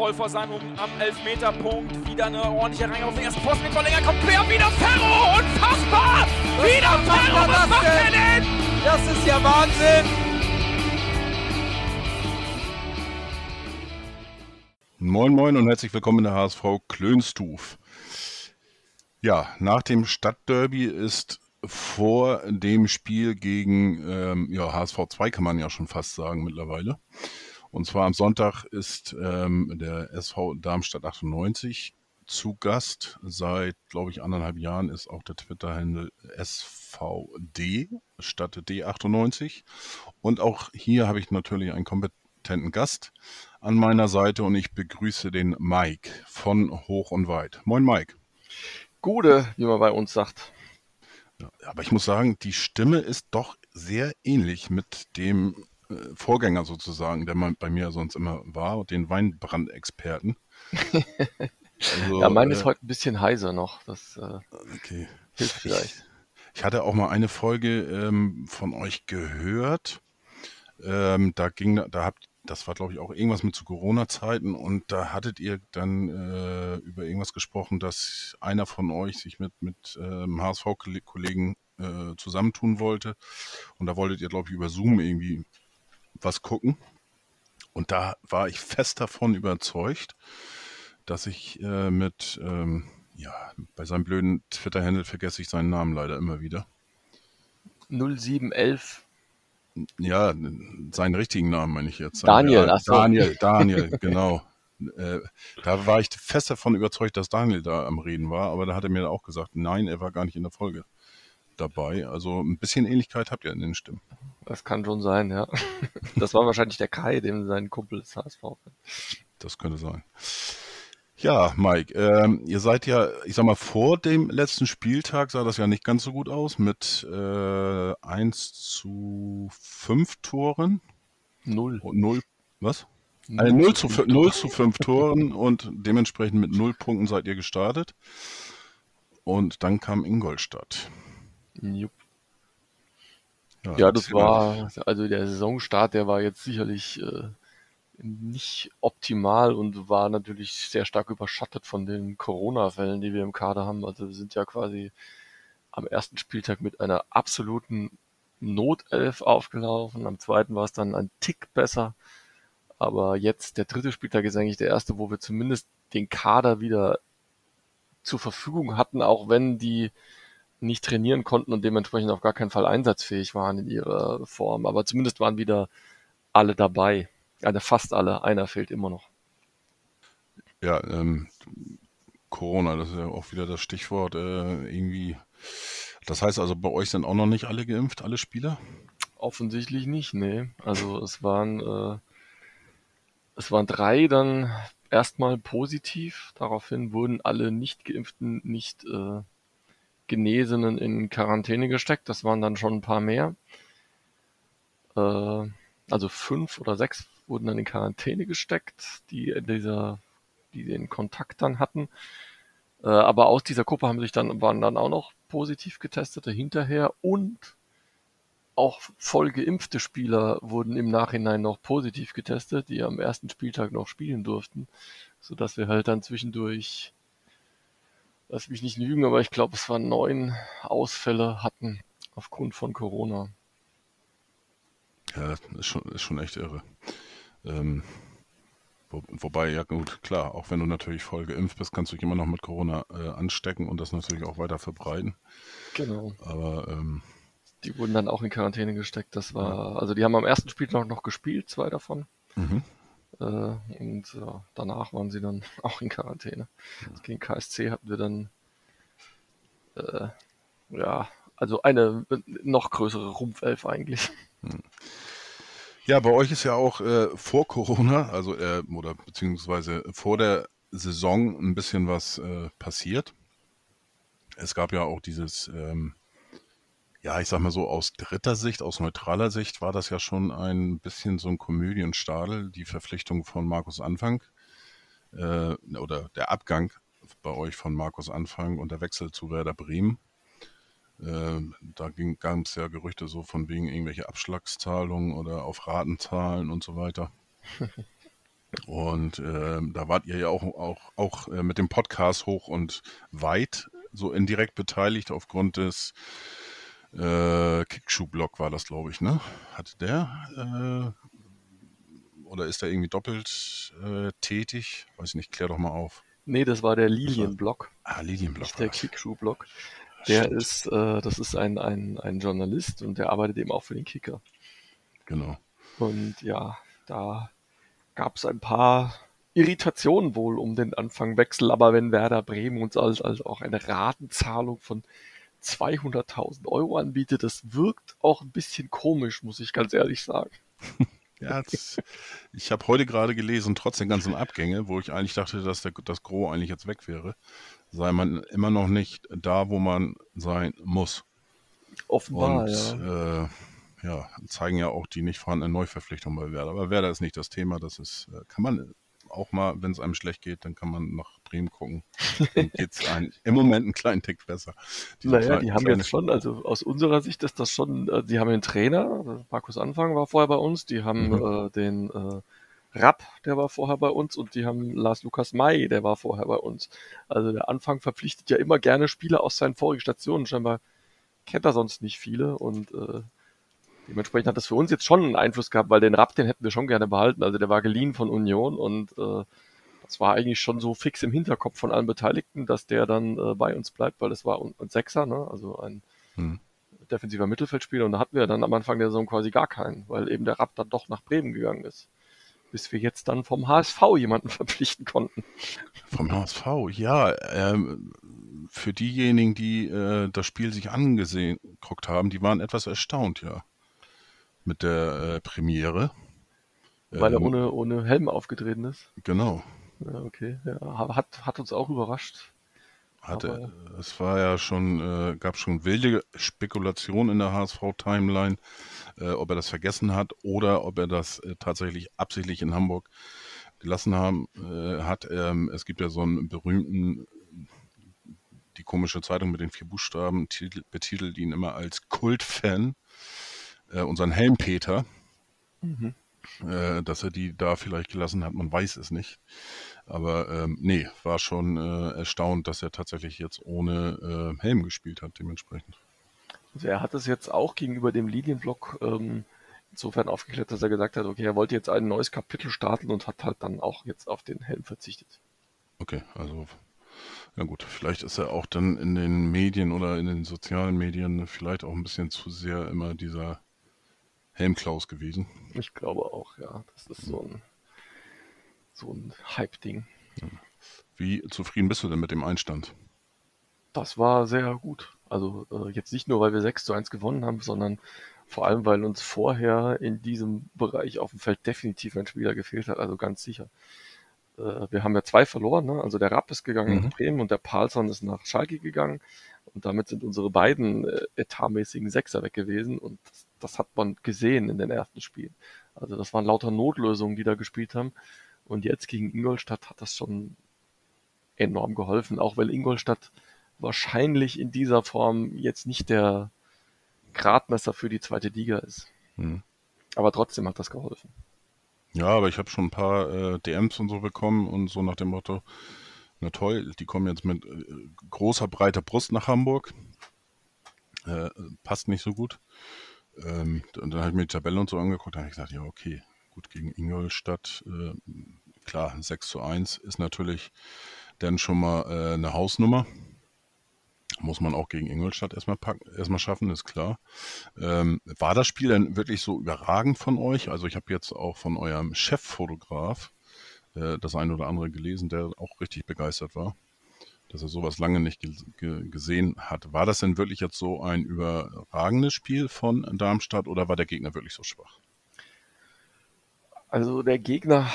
voll vor seinem am Elfmeterpunkt. Wieder eine ordentliche Reihe auf den ersten Posten mit Verlänger. Kommt quer, wieder Ferro! Unfassbar! Was wieder Ferro! er Was das macht er denn? denn? Das ist ja Wahnsinn! Moin Moin und herzlich willkommen in der HSV Klönstuf. Ja, nach dem Stadtderby ist vor dem Spiel gegen ähm, ja, HSV 2 kann man ja schon fast sagen mittlerweile. Und zwar am Sonntag ist ähm, der SV Darmstadt 98 zu Gast. Seit, glaube ich, anderthalb Jahren ist auch der Twitter-Handle SVD statt D98. Und auch hier habe ich natürlich einen kompetenten Gast an meiner Seite und ich begrüße den Mike von Hoch und Weit. Moin Mike. Gute, wie man bei uns sagt. Ja, aber ich muss sagen, die Stimme ist doch sehr ähnlich mit dem Vorgänger sozusagen, der mal bei mir sonst immer war, den Weinbrandexperten. Also, ja, meine äh, ist heute ein bisschen heiser noch. Das äh, okay. hilft vielleicht. Ich, ich, hatte auch mal eine Folge ähm, von euch gehört. Ähm, da ging, da habt das war, glaube ich, auch irgendwas mit zu Corona-Zeiten und da hattet ihr dann äh, über irgendwas gesprochen, dass einer von euch sich mit, mit ähm, HSV-Kollegen äh, zusammentun wollte und da wolltet ihr, glaube ich, über Zoom irgendwie was gucken und da war ich fest davon überzeugt, dass ich äh, mit, ähm, ja, bei seinem blöden Twitter-Handle vergesse ich seinen Namen leider immer wieder. 0711 ja, seinen richtigen Namen meine ich jetzt. Daniel, ja, Daniel, Daniel, genau. Äh, da war ich fest davon überzeugt, dass Daniel da am Reden war, aber da hat er mir auch gesagt, nein, er war gar nicht in der Folge dabei. Also ein bisschen Ähnlichkeit habt ihr in den Stimmen. Das kann schon sein, ja. Das war wahrscheinlich der Kai, dem sein Kumpel ist HSV. Das könnte sein. Ja, Mike, ähm, ihr seid ja, ich sag mal, vor dem letzten Spieltag sah das ja nicht ganz so gut aus mit äh, 1 zu 5 Toren. Null. Und 0, was? Null, also 0, zu, 0 zu 5 Toren und dementsprechend mit 0 Punkten seid ihr gestartet. Und dann kam Ingolstadt. Jupp. Ja, ja das war, also der Saisonstart, der war jetzt sicherlich äh, nicht optimal und war natürlich sehr stark überschattet von den Corona-Fällen, die wir im Kader haben. Also wir sind ja quasi am ersten Spieltag mit einer absoluten Notelf aufgelaufen. Am zweiten war es dann ein Tick besser. Aber jetzt, der dritte Spieltag ist eigentlich der erste, wo wir zumindest den Kader wieder zur Verfügung hatten, auch wenn die nicht trainieren konnten und dementsprechend auf gar keinen Fall einsatzfähig waren in ihrer Form. Aber zumindest waren wieder alle dabei. Also fast alle. Einer fehlt immer noch. Ja, ähm, Corona, das ist ja auch wieder das Stichwort. Äh, irgendwie. Das heißt also, bei euch sind auch noch nicht alle geimpft, alle Spieler? Offensichtlich nicht, nee. Also es waren äh, es waren drei dann erstmal positiv. Daraufhin wurden alle nicht geimpften, nicht äh, Genesenen in Quarantäne gesteckt. Das waren dann schon ein paar mehr. Äh, also fünf oder sechs wurden dann in Quarantäne gesteckt, die dieser, die den Kontakt dann hatten. Äh, aber aus dieser Gruppe haben sich dann, waren dann auch noch positiv getestete hinterher und auch voll geimpfte Spieler wurden im Nachhinein noch positiv getestet, die am ersten Spieltag noch spielen durften, so dass wir halt dann zwischendurch, lass mich nicht lügen, aber ich glaube, es waren neun Ausfälle hatten aufgrund von Corona. Ja, das ist schon, ist schon echt irre. Ähm, wo, wobei, ja gut, klar, auch wenn du natürlich voll geimpft bist, kannst du dich immer noch mit Corona äh, anstecken und das natürlich auch weiter verbreiten. Genau. Aber ähm, die wurden dann auch in Quarantäne gesteckt. Das war, also die haben am ersten Spiel noch, noch gespielt, zwei davon. Mhm. Äh, und ja, danach waren sie dann auch in Quarantäne. Gegen KSC hatten wir dann äh, ja, also eine noch größere Rumpfelf eigentlich. Mhm. Ja, bei euch ist ja auch äh, vor Corona, also äh, oder beziehungsweise vor der Saison ein bisschen was äh, passiert. Es gab ja auch dieses, ähm, ja, ich sag mal so, aus dritter Sicht, aus neutraler Sicht war das ja schon ein bisschen so ein Komödienstadel, die Verpflichtung von Markus Anfang äh, oder der Abgang bei euch von Markus Anfang und der Wechsel zu Werder Bremen. Äh, da gab es ja Gerüchte so von wegen irgendwelche Abschlagszahlungen oder auf Ratenzahlen und so weiter. Und äh, da wart ihr ja auch, auch, auch äh, mit dem Podcast hoch und weit so indirekt beteiligt aufgrund des äh, Kickschuh-Blog war das, glaube ich, ne? Hatte der äh, oder ist der irgendwie doppelt äh, tätig? Weiß ich nicht, klär doch mal auf. Nee, das war der Lilienblock. Ah, Lilienblock. Nicht der Kickschuh-Blog. Der Stimmt. ist, äh, das ist ein, ein, ein Journalist und der arbeitet eben auch für den Kicker. Genau. Und ja, da gab es ein paar Irritationen wohl um den Anfangwechsel, aber wenn Werder Bremen uns als, als auch eine Ratenzahlung von 200.000 Euro anbietet, das wirkt auch ein bisschen komisch, muss ich ganz ehrlich sagen. Ja, das, ich habe heute gerade gelesen, trotz der ganzen Abgänge, wo ich eigentlich dachte, dass der, das Gros eigentlich jetzt weg wäre, sei man immer noch nicht da, wo man sein muss. Offenbar, Und ja. Äh, ja, zeigen ja auch die nicht vorhandene Neuverpflichtung bei Werder. Aber Werder ist nicht das Thema, das ist, äh, kann man auch mal, wenn es einem schlecht geht, dann kann man nach Bremen gucken. Dann geht es im Moment einen kleinen Tick besser. Diese naja, kleine, die haben jetzt schon, also aus unserer Sicht ist das schon, äh, die haben einen Trainer, Markus Anfang war vorher bei uns, die haben mhm. äh, den äh, Rapp, der war vorher bei uns und die haben Lars Lukas May, der war vorher bei uns. Also der Anfang verpflichtet ja immer gerne Spieler aus seinen vorigen Stationen. Scheinbar kennt er sonst nicht viele und äh, Dementsprechend hat das für uns jetzt schon einen Einfluss gehabt, weil den Rapp, den hätten wir schon gerne behalten. Also der war geliehen von Union und äh, das war eigentlich schon so fix im Hinterkopf von allen Beteiligten, dass der dann äh, bei uns bleibt, weil das war ein, Sechser, ne? also ein hm. defensiver Mittelfeldspieler und da hatten wir dann am Anfang der Saison quasi gar keinen, weil eben der Rapp dann doch nach Bremen gegangen ist. Bis wir jetzt dann vom HSV jemanden verpflichten konnten. Vom HSV, ja. Ähm, für diejenigen, die äh, das Spiel sich angesehen geguckt haben, die waren etwas erstaunt, ja mit der äh, Premiere. Weil er ähm, ohne, ohne Helm aufgetreten ist? Genau. Ja, okay. Ja, hat, hat uns auch überrascht. Hatte, es war ja schon, äh, gab schon wilde Spekulationen in der HSV-Timeline, äh, ob er das vergessen hat oder ob er das äh, tatsächlich absichtlich in Hamburg gelassen haben, äh, hat. Ähm, es gibt ja so einen berühmten, die komische Zeitung mit den vier Buchstaben betitelt ihn immer als Kultfan äh, unseren Helmpeter, mhm. äh, dass er die da vielleicht gelassen hat, man weiß es nicht. Aber ähm, nee, war schon äh, erstaunt, dass er tatsächlich jetzt ohne äh, Helm gespielt hat, dementsprechend. Also er hat es jetzt auch gegenüber dem Linienblock ähm, insofern aufgeklärt, dass er gesagt hat, okay, er wollte jetzt ein neues Kapitel starten und hat halt dann auch jetzt auf den Helm verzichtet. Okay, also ja gut, vielleicht ist er auch dann in den Medien oder in den sozialen Medien vielleicht auch ein bisschen zu sehr immer dieser Helmklaus gewesen. Ich glaube auch, ja. Das ist so ein, so ein Hype-Ding. Wie zufrieden bist du denn mit dem Einstand? Das war sehr gut. Also äh, jetzt nicht nur, weil wir 6 zu 1 gewonnen haben, sondern vor allem, weil uns vorher in diesem Bereich auf dem Feld definitiv ein Spieler gefehlt hat, also ganz sicher. Äh, wir haben ja zwei verloren, ne? also der Rapp ist gegangen mhm. nach Bremen und der Palsson ist nach Schalke gegangen. Und damit sind unsere beiden äh, etatmäßigen Sechser weg gewesen und das, das, hat man gesehen in den ersten Spielen. Also das waren lauter Notlösungen, die da gespielt haben. Und jetzt gegen Ingolstadt hat das schon enorm geholfen, auch weil Ingolstadt wahrscheinlich in dieser Form jetzt nicht der Gradmesser für die zweite Liga ist. Hm. Aber trotzdem hat das geholfen. Ja, aber ich habe schon ein paar äh, DMs und so bekommen und so nach dem Motto, na toll, die kommen jetzt mit äh, großer, breiter Brust nach Hamburg. Äh, passt nicht so gut. Ähm, und dann habe ich mir die Tabelle und so angeguckt, da habe ich gesagt, ja, okay, gut gegen Ingolstadt, äh, klar, 6 zu 1 ist natürlich dann schon mal äh, eine Hausnummer. Muss man auch gegen Ingolstadt erstmal, packen, erstmal schaffen, ist klar. Ähm, war das Spiel dann wirklich so überragend von euch? Also ich habe jetzt auch von eurem Cheffotograf äh, das eine oder andere gelesen, der auch richtig begeistert war, dass er sowas lange nicht gesehen hat. War das denn wirklich jetzt so ein überragendes Spiel von Darmstadt oder war der Gegner wirklich so schwach? Also der Gegner,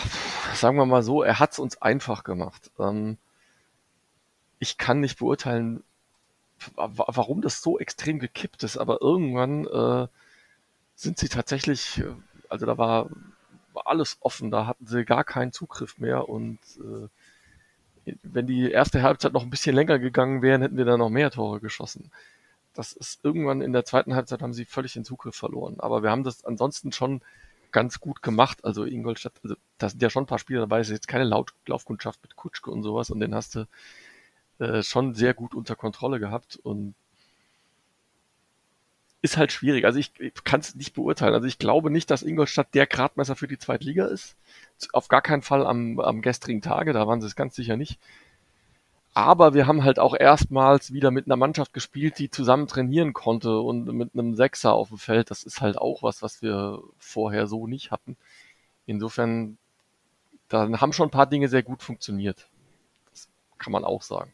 sagen wir mal so, er hat es uns einfach gemacht. Ähm, ich kann nicht beurteilen, warum das so extrem gekippt ist, aber irgendwann äh, sind sie tatsächlich, also da war war alles offen, da hatten sie gar keinen Zugriff mehr und äh, wenn die erste Halbzeit noch ein bisschen länger gegangen wären, hätten wir da noch mehr Tore geschossen. Das ist irgendwann in der zweiten Halbzeit haben sie völlig den Zugriff verloren. Aber wir haben das ansonsten schon ganz gut gemacht. Also Ingolstadt, also da sind ja schon ein paar Spieler dabei, es ist jetzt keine Laut Laufkundschaft mit Kutschke und sowas und den hast du äh, schon sehr gut unter Kontrolle gehabt und ist halt schwierig. Also ich, ich kann es nicht beurteilen. Also ich glaube nicht, dass Ingolstadt der Gradmesser für die Zweitliga ist. Auf gar keinen Fall am, am gestrigen Tage, da waren sie es ganz sicher nicht. Aber wir haben halt auch erstmals wieder mit einer Mannschaft gespielt, die zusammen trainieren konnte und mit einem Sechser auf dem Feld. Das ist halt auch was, was wir vorher so nicht hatten. Insofern, da haben schon ein paar Dinge sehr gut funktioniert. Das kann man auch sagen.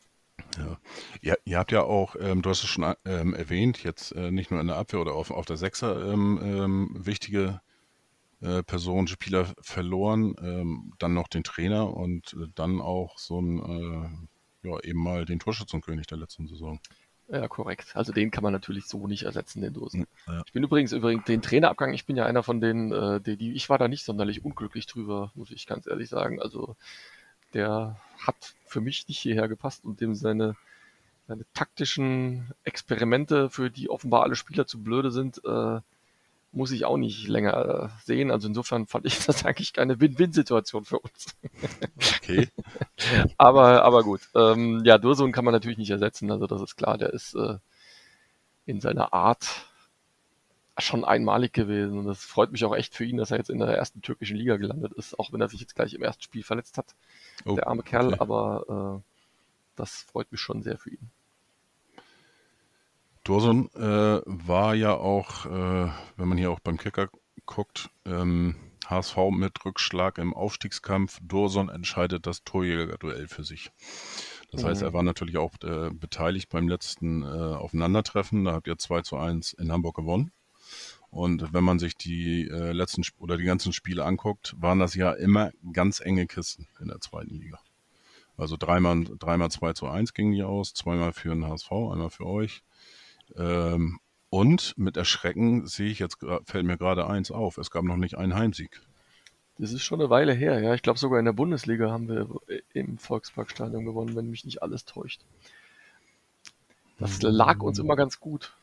Ja. ja ihr habt ja auch, ähm, du hast es schon ähm, erwähnt, jetzt äh, nicht nur in der Abwehr oder auf, auf der Sechser ähm, ähm wichtige äh, Personen, Spieler verloren, ähm, dann noch den Trainer und äh, dann auch so ein äh, ja, eben mal den Torschützenkönig der letzten Saison. Ja, korrekt. Also den kann man natürlich so nicht ersetzen, den Dosen. Ja. Ich bin übrigens übrigens den Trainerabgang, ich bin ja einer von denen, äh, die, die, ich war da nicht sonderlich unglücklich drüber, muss ich ganz ehrlich sagen. Also der hat für mich nicht hierher gepasst und dem seine, seine taktischen Experimente, für die offenbar alle Spieler zu blöde sind, äh, muss ich auch nicht länger äh, sehen. Also insofern fand ich das eigentlich keine Win-Win-Situation für uns. Okay. aber, aber gut. Ähm, ja, Dursun kann man natürlich nicht ersetzen. Also das ist klar, der ist äh, in seiner Art schon einmalig gewesen. Und das freut mich auch echt für ihn, dass er jetzt in der ersten türkischen Liga gelandet ist, auch wenn er sich jetzt gleich im ersten Spiel verletzt hat. Oh, der arme Kerl, okay. aber äh, das freut mich schon sehr für ihn. Dorson äh, war ja auch, äh, wenn man hier auch beim Kicker guckt, ähm, HSV mit Rückschlag im Aufstiegskampf. Dorson entscheidet das Torjägerduell für sich. Das mhm. heißt, er war natürlich auch äh, beteiligt beim letzten äh, Aufeinandertreffen. Da habt ihr 2 zu 1 in Hamburg gewonnen. Und wenn man sich die äh, letzten Sp oder die ganzen Spiele anguckt, waren das ja immer ganz enge Kisten in der zweiten Liga. Also dreimal, dreimal 2 zu 1 gingen die aus, zweimal für den HSV, einmal für euch. Ähm, und mit Erschrecken sehe ich jetzt, fällt mir gerade eins auf, es gab noch nicht einen Heimsieg. Das ist schon eine Weile her, ja. Ich glaube sogar in der Bundesliga haben wir im Volksparkstadion gewonnen, wenn mich nicht alles täuscht. Das lag uns immer ganz gut.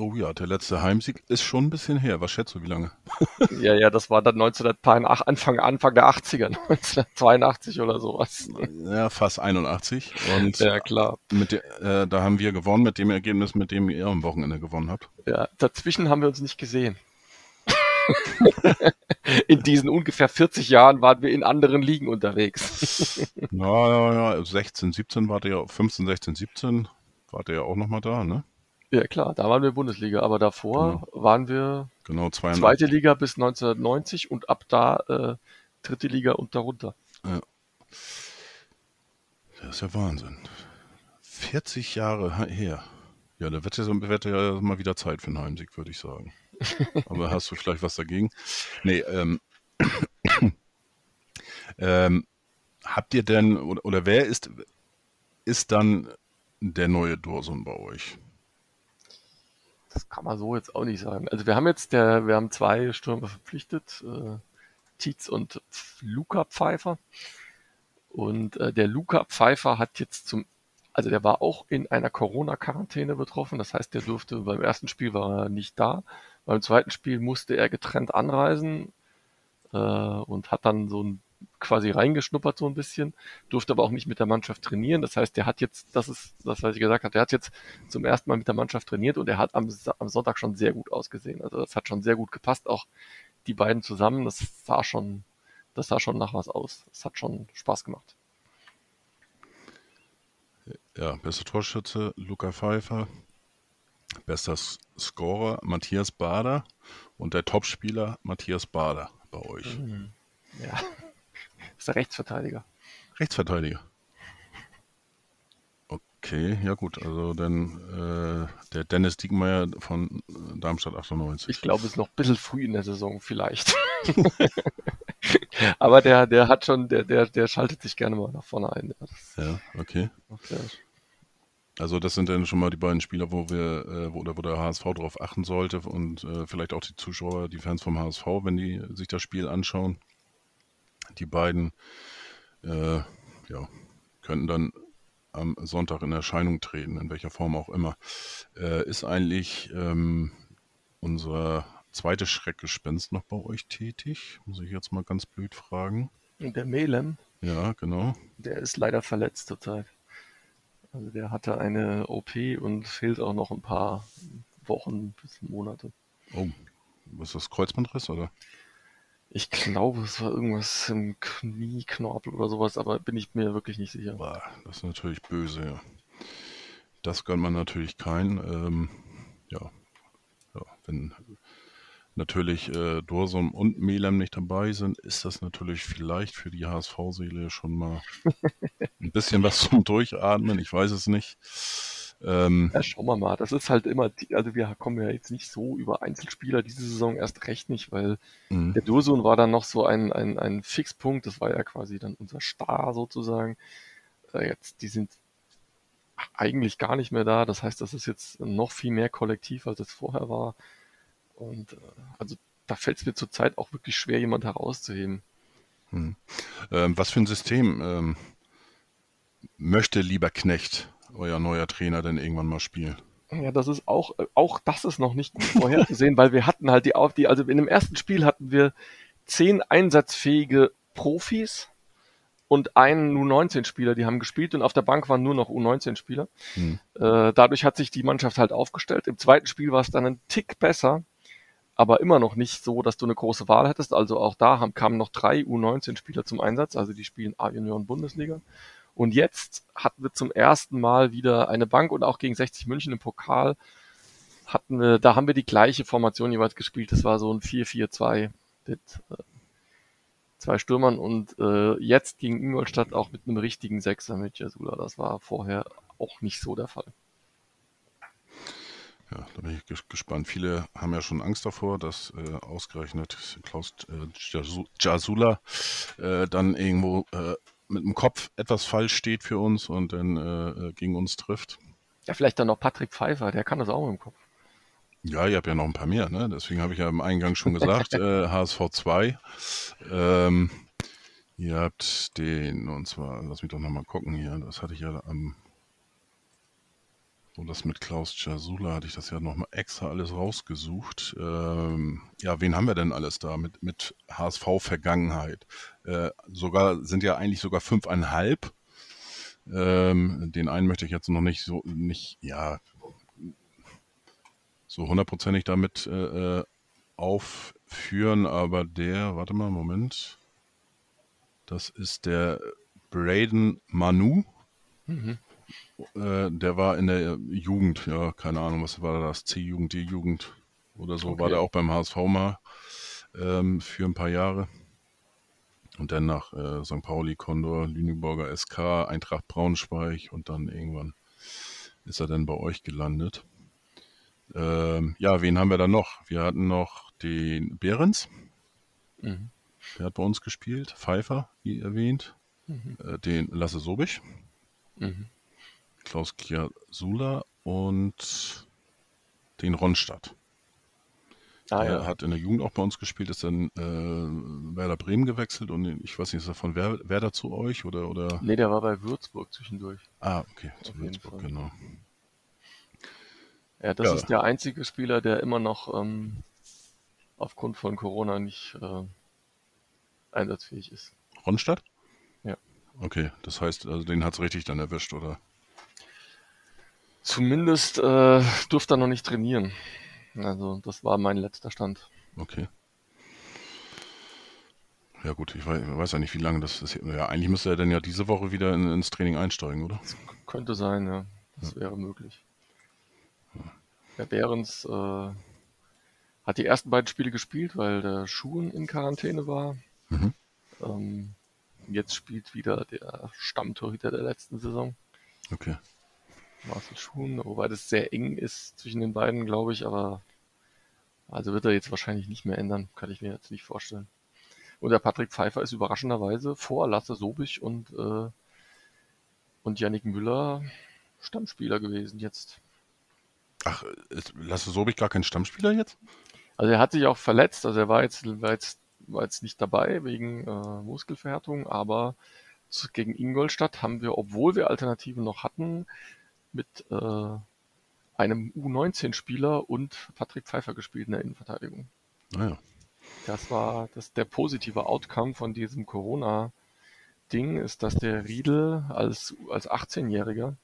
Oh ja, der letzte Heimsieg ist schon ein bisschen her. Was schätzt du, wie lange? ja, ja, das war dann 1982, Anfang, Anfang der 80er, 1982 oder sowas. Ja, fast 81. Und ja, klar. Der, äh, da haben wir gewonnen mit dem Ergebnis, mit dem ihr am Wochenende gewonnen habt. Ja, dazwischen haben wir uns nicht gesehen. in diesen ungefähr 40 Jahren waren wir in anderen Ligen unterwegs. ja, ja, ja, 16, 17 wart ihr, 15, 16, 17 wart ihr ja auch nochmal da, ne? Ja, klar, da waren wir Bundesliga, aber davor genau. waren wir genau, zweite Liga bis 1990 und ab da äh, dritte Liga und darunter. Ja. Das ist ja Wahnsinn. 40 Jahre her. Ja, da wird ja, wird ja mal wieder Zeit für einen Heimsieg, würde ich sagen. aber hast du vielleicht was dagegen? Nee, ähm, ähm, habt ihr denn, oder, oder wer ist, ist dann der neue Dorson bei euch? Das kann man so jetzt auch nicht sagen. Also wir haben jetzt der, wir haben zwei Stürmer verpflichtet, äh, Tietz und Luca Pfeiffer. Und äh, der Luca Pfeiffer hat jetzt zum, also der war auch in einer Corona-Quarantäne betroffen. Das heißt, der durfte beim ersten Spiel war er nicht da. Beim zweiten Spiel musste er getrennt anreisen äh, und hat dann so ein quasi reingeschnuppert so ein bisschen, durfte aber auch nicht mit der Mannschaft trainieren. Das heißt, der hat jetzt, das ist das, was ich gesagt habe, der hat jetzt zum ersten Mal mit der Mannschaft trainiert und er hat am, am Sonntag schon sehr gut ausgesehen. Also das hat schon sehr gut gepasst, auch die beiden zusammen. Das sah schon, das sah schon nach was aus. Das hat schon Spaß gemacht. Ja, bester Torschütze Luca Pfeiffer, bester Scorer Matthias Bader und der Topspieler Matthias Bader bei euch. Mhm. Ja ist der Rechtsverteidiger. Rechtsverteidiger. Okay, ja gut, also dann äh, der Dennis Diekmeyer von Darmstadt 98. Ich glaube, es ist noch ein bisschen früh in der Saison vielleicht. Aber der, der hat schon, der, der, der schaltet sich gerne mal nach vorne ein. Ja, ja okay. Also das sind dann schon mal die beiden Spieler, wo wir, äh, wo, oder wo der HSV darauf achten sollte und äh, vielleicht auch die Zuschauer, die Fans vom HSV, wenn die sich das Spiel anschauen die beiden äh, ja, könnten dann am Sonntag in Erscheinung treten, in welcher Form auch immer. Äh, ist eigentlich ähm, unser zweite Schreckgespenst noch bei euch tätig? Muss ich jetzt mal ganz blöd fragen. Der Melem? Ja, genau. Der ist leider verletzt zurzeit. Also der hatte eine OP und fehlt auch noch ein paar Wochen bis Monate. Oh, was ist das Kreuzbandriss oder? Ich glaube, es war irgendwas im Knieknorpel oder sowas, aber bin ich mir wirklich nicht sicher. Boah, das ist natürlich böse, ja. Das gönnt man natürlich keinen. Ähm, ja. ja, wenn natürlich äh, Dorsum und Melem nicht dabei sind, ist das natürlich vielleicht für die HSV-Seele schon mal ein bisschen was zum Durchatmen. Ich weiß es nicht. Ähm, ja, schauen wir mal. Das ist halt immer, also wir kommen ja jetzt nicht so über Einzelspieler diese Saison erst recht nicht, weil mhm. der Dursun war dann noch so ein, ein, ein Fixpunkt. Das war ja quasi dann unser Star sozusagen. Äh, jetzt, die sind eigentlich gar nicht mehr da. Das heißt, das ist jetzt noch viel mehr kollektiv, als es vorher war. Und äh, also da fällt es mir zurzeit auch wirklich schwer, jemand herauszuheben. Hm. Ähm, was für ein System ähm, möchte lieber Knecht, euer neuer Trainer, denn irgendwann mal spielen? Ja, das ist auch, auch das ist noch nicht vorherzusehen, weil wir hatten halt die auf die, also in dem ersten Spiel hatten wir zehn einsatzfähige Profis und einen U19-Spieler, die haben gespielt und auf der Bank waren nur noch U19-Spieler. Hm. Äh, dadurch hat sich die Mannschaft halt aufgestellt. Im zweiten Spiel war es dann ein Tick besser aber immer noch nicht so, dass du eine große Wahl hättest. Also auch da haben, kamen noch drei U19-Spieler zum Einsatz, also die spielen A-Junioren-Bundesliga. Und jetzt hatten wir zum ersten Mal wieder eine Bank und auch gegen 60 München im Pokal hatten wir, da haben wir die gleiche Formation jeweils gespielt. Das war so ein 4-4-2 mit äh, zwei Stürmern und äh, jetzt gegen Ingolstadt auch mit einem richtigen Sechser mit Jasula. Das war vorher auch nicht so der Fall. Ja, da bin ich gespannt. Viele haben ja schon Angst davor, dass äh, ausgerechnet Klaus äh, Jasula äh, dann irgendwo äh, mit dem Kopf etwas falsch steht für uns und dann äh, äh, gegen uns trifft. Ja, vielleicht dann noch Patrick Pfeiffer, der kann das auch im Kopf. Ja, ihr habt ja noch ein paar mehr, ne? Deswegen habe ich ja im Eingang schon gesagt, HSV 2. Ähm, ihr habt den, und zwar, lass mich doch nochmal gucken hier, das hatte ich ja am so, das mit Klaus Jasula hatte ich das ja nochmal extra alles rausgesucht. Ähm, ja, wen haben wir denn alles da mit, mit HSV-Vergangenheit? Äh, sogar, sind ja eigentlich sogar fünfeinhalb. Ähm, den einen möchte ich jetzt noch nicht so, nicht, ja, so hundertprozentig damit äh, äh aufführen, aber der, warte mal, Moment. Das ist der Braden Manu. Mhm. Äh, der war in der Jugend, ja, keine Ahnung, was war das? C-Jugend, D-Jugend oder so, okay. war der auch beim HSV mal ähm, für ein paar Jahre. Und dann nach äh, St. Pauli, Condor, Lüneburger SK, Eintracht Braunschweig und dann irgendwann ist er dann bei euch gelandet. Ähm, ja, wen haben wir da noch? Wir hatten noch den Behrens. Mhm. Der hat bei uns gespielt. Pfeiffer, wie erwähnt. Mhm. Äh, den Lasse Sobisch. Mhm. Klaus Kiasula und den Ronstadt. Ah, er ja. hat in der Jugend auch bei uns gespielt, ist dann äh, Werder Bremen gewechselt und ich weiß nicht, ist er von Wer Werder zu euch oder, oder? Nee, der war bei Würzburg zwischendurch. Ah, okay, zu Auf Würzburg, genau. Ja, das ja. ist der einzige Spieler, der immer noch ähm, aufgrund von Corona nicht äh, einsatzfähig ist. Ronstadt? Ja. Okay, das heißt, also den hat es richtig dann erwischt, oder? Zumindest äh, durfte er noch nicht trainieren. Also das war mein letzter Stand. Okay. Ja gut, ich weiß, weiß ja nicht, wie lange das ist. Ja, eigentlich müsste er dann ja diese Woche wieder in, ins Training einsteigen, oder? Das könnte sein, ja. Das ja. wäre möglich. Ja. Der Behrens äh, hat die ersten beiden Spiele gespielt, weil der Schuhen in Quarantäne war. Mhm. Ähm, jetzt spielt wieder der Stammtorhüter der letzten Saison. Okay. Marcel Schuhen, wobei das sehr eng ist zwischen den beiden, glaube ich, aber also wird er jetzt wahrscheinlich nicht mehr ändern, kann ich mir jetzt nicht vorstellen. Und der Patrick Pfeiffer ist überraschenderweise vor Lasse Sobich und, äh, und Yannick Müller Stammspieler gewesen jetzt. Ach, ist Lasse Sobich gar kein Stammspieler jetzt? Also er hat sich auch verletzt, also er war jetzt, war jetzt, war jetzt nicht dabei wegen äh, Muskelverhärtung, aber gegen Ingolstadt haben wir, obwohl wir Alternativen noch hatten, mit äh, einem U19-Spieler und Patrick Pfeiffer gespielt in der Innenverteidigung. Naja. Das war das, der positive Outcome von diesem Corona-Ding, ist, dass der Riedel als, als 18-Jähriger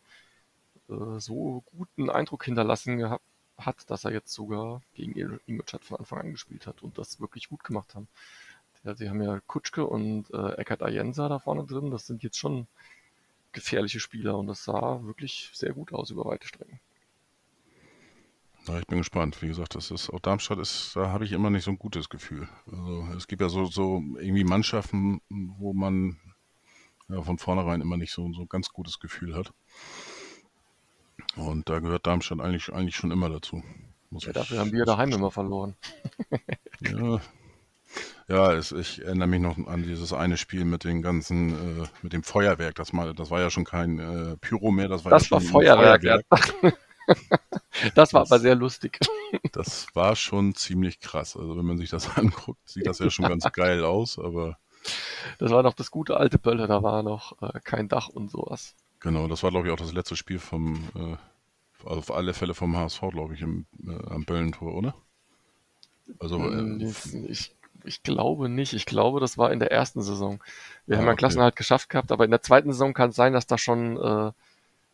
äh, so guten Eindruck hinterlassen gehabt hat, dass er jetzt sogar gegen Ingolstadt von Anfang an gespielt hat und das wirklich gut gemacht haben. Ja, sie haben ja Kutschke und äh, Eckhard Ayensa da vorne drin. Das sind jetzt schon gefährliche Spieler und das sah wirklich sehr gut aus über weite Strecken. Ja, ich bin gespannt. Wie gesagt, das ist auch Darmstadt ist, da habe ich immer nicht so ein gutes Gefühl. Also es gibt ja so, so irgendwie Mannschaften, wo man ja, von vornherein immer nicht so, so ein ganz gutes Gefühl hat. Und da gehört Darmstadt eigentlich, eigentlich schon immer dazu. ja, dafür haben wir daheim immer verloren. ja, ja es, ich erinnere mich noch an dieses eine Spiel mit den ganzen, äh, mit dem Feuerwerk. Das, mal, das war ja schon kein äh, Pyro mehr, das war das ja war Feuerwerk. Feuerwerk. Ja. das war das, aber sehr lustig. Das war schon ziemlich krass. Also wenn man sich das anguckt, sieht das ja schon ganz geil aus, aber. Das war noch das gute alte Bölle, da war noch äh, kein Dach und sowas. Genau, das war glaube ich auch das letzte Spiel vom, äh, also auf alle Fälle vom HSV, glaube ich, im, äh, am Böllentor, oder? Also, äh, ich, ich glaube nicht. Ich glaube, das war in der ersten Saison. Wir ah, haben ja okay. Klassenhalt geschafft gehabt, aber in der zweiten Saison kann es sein, dass da schon, äh,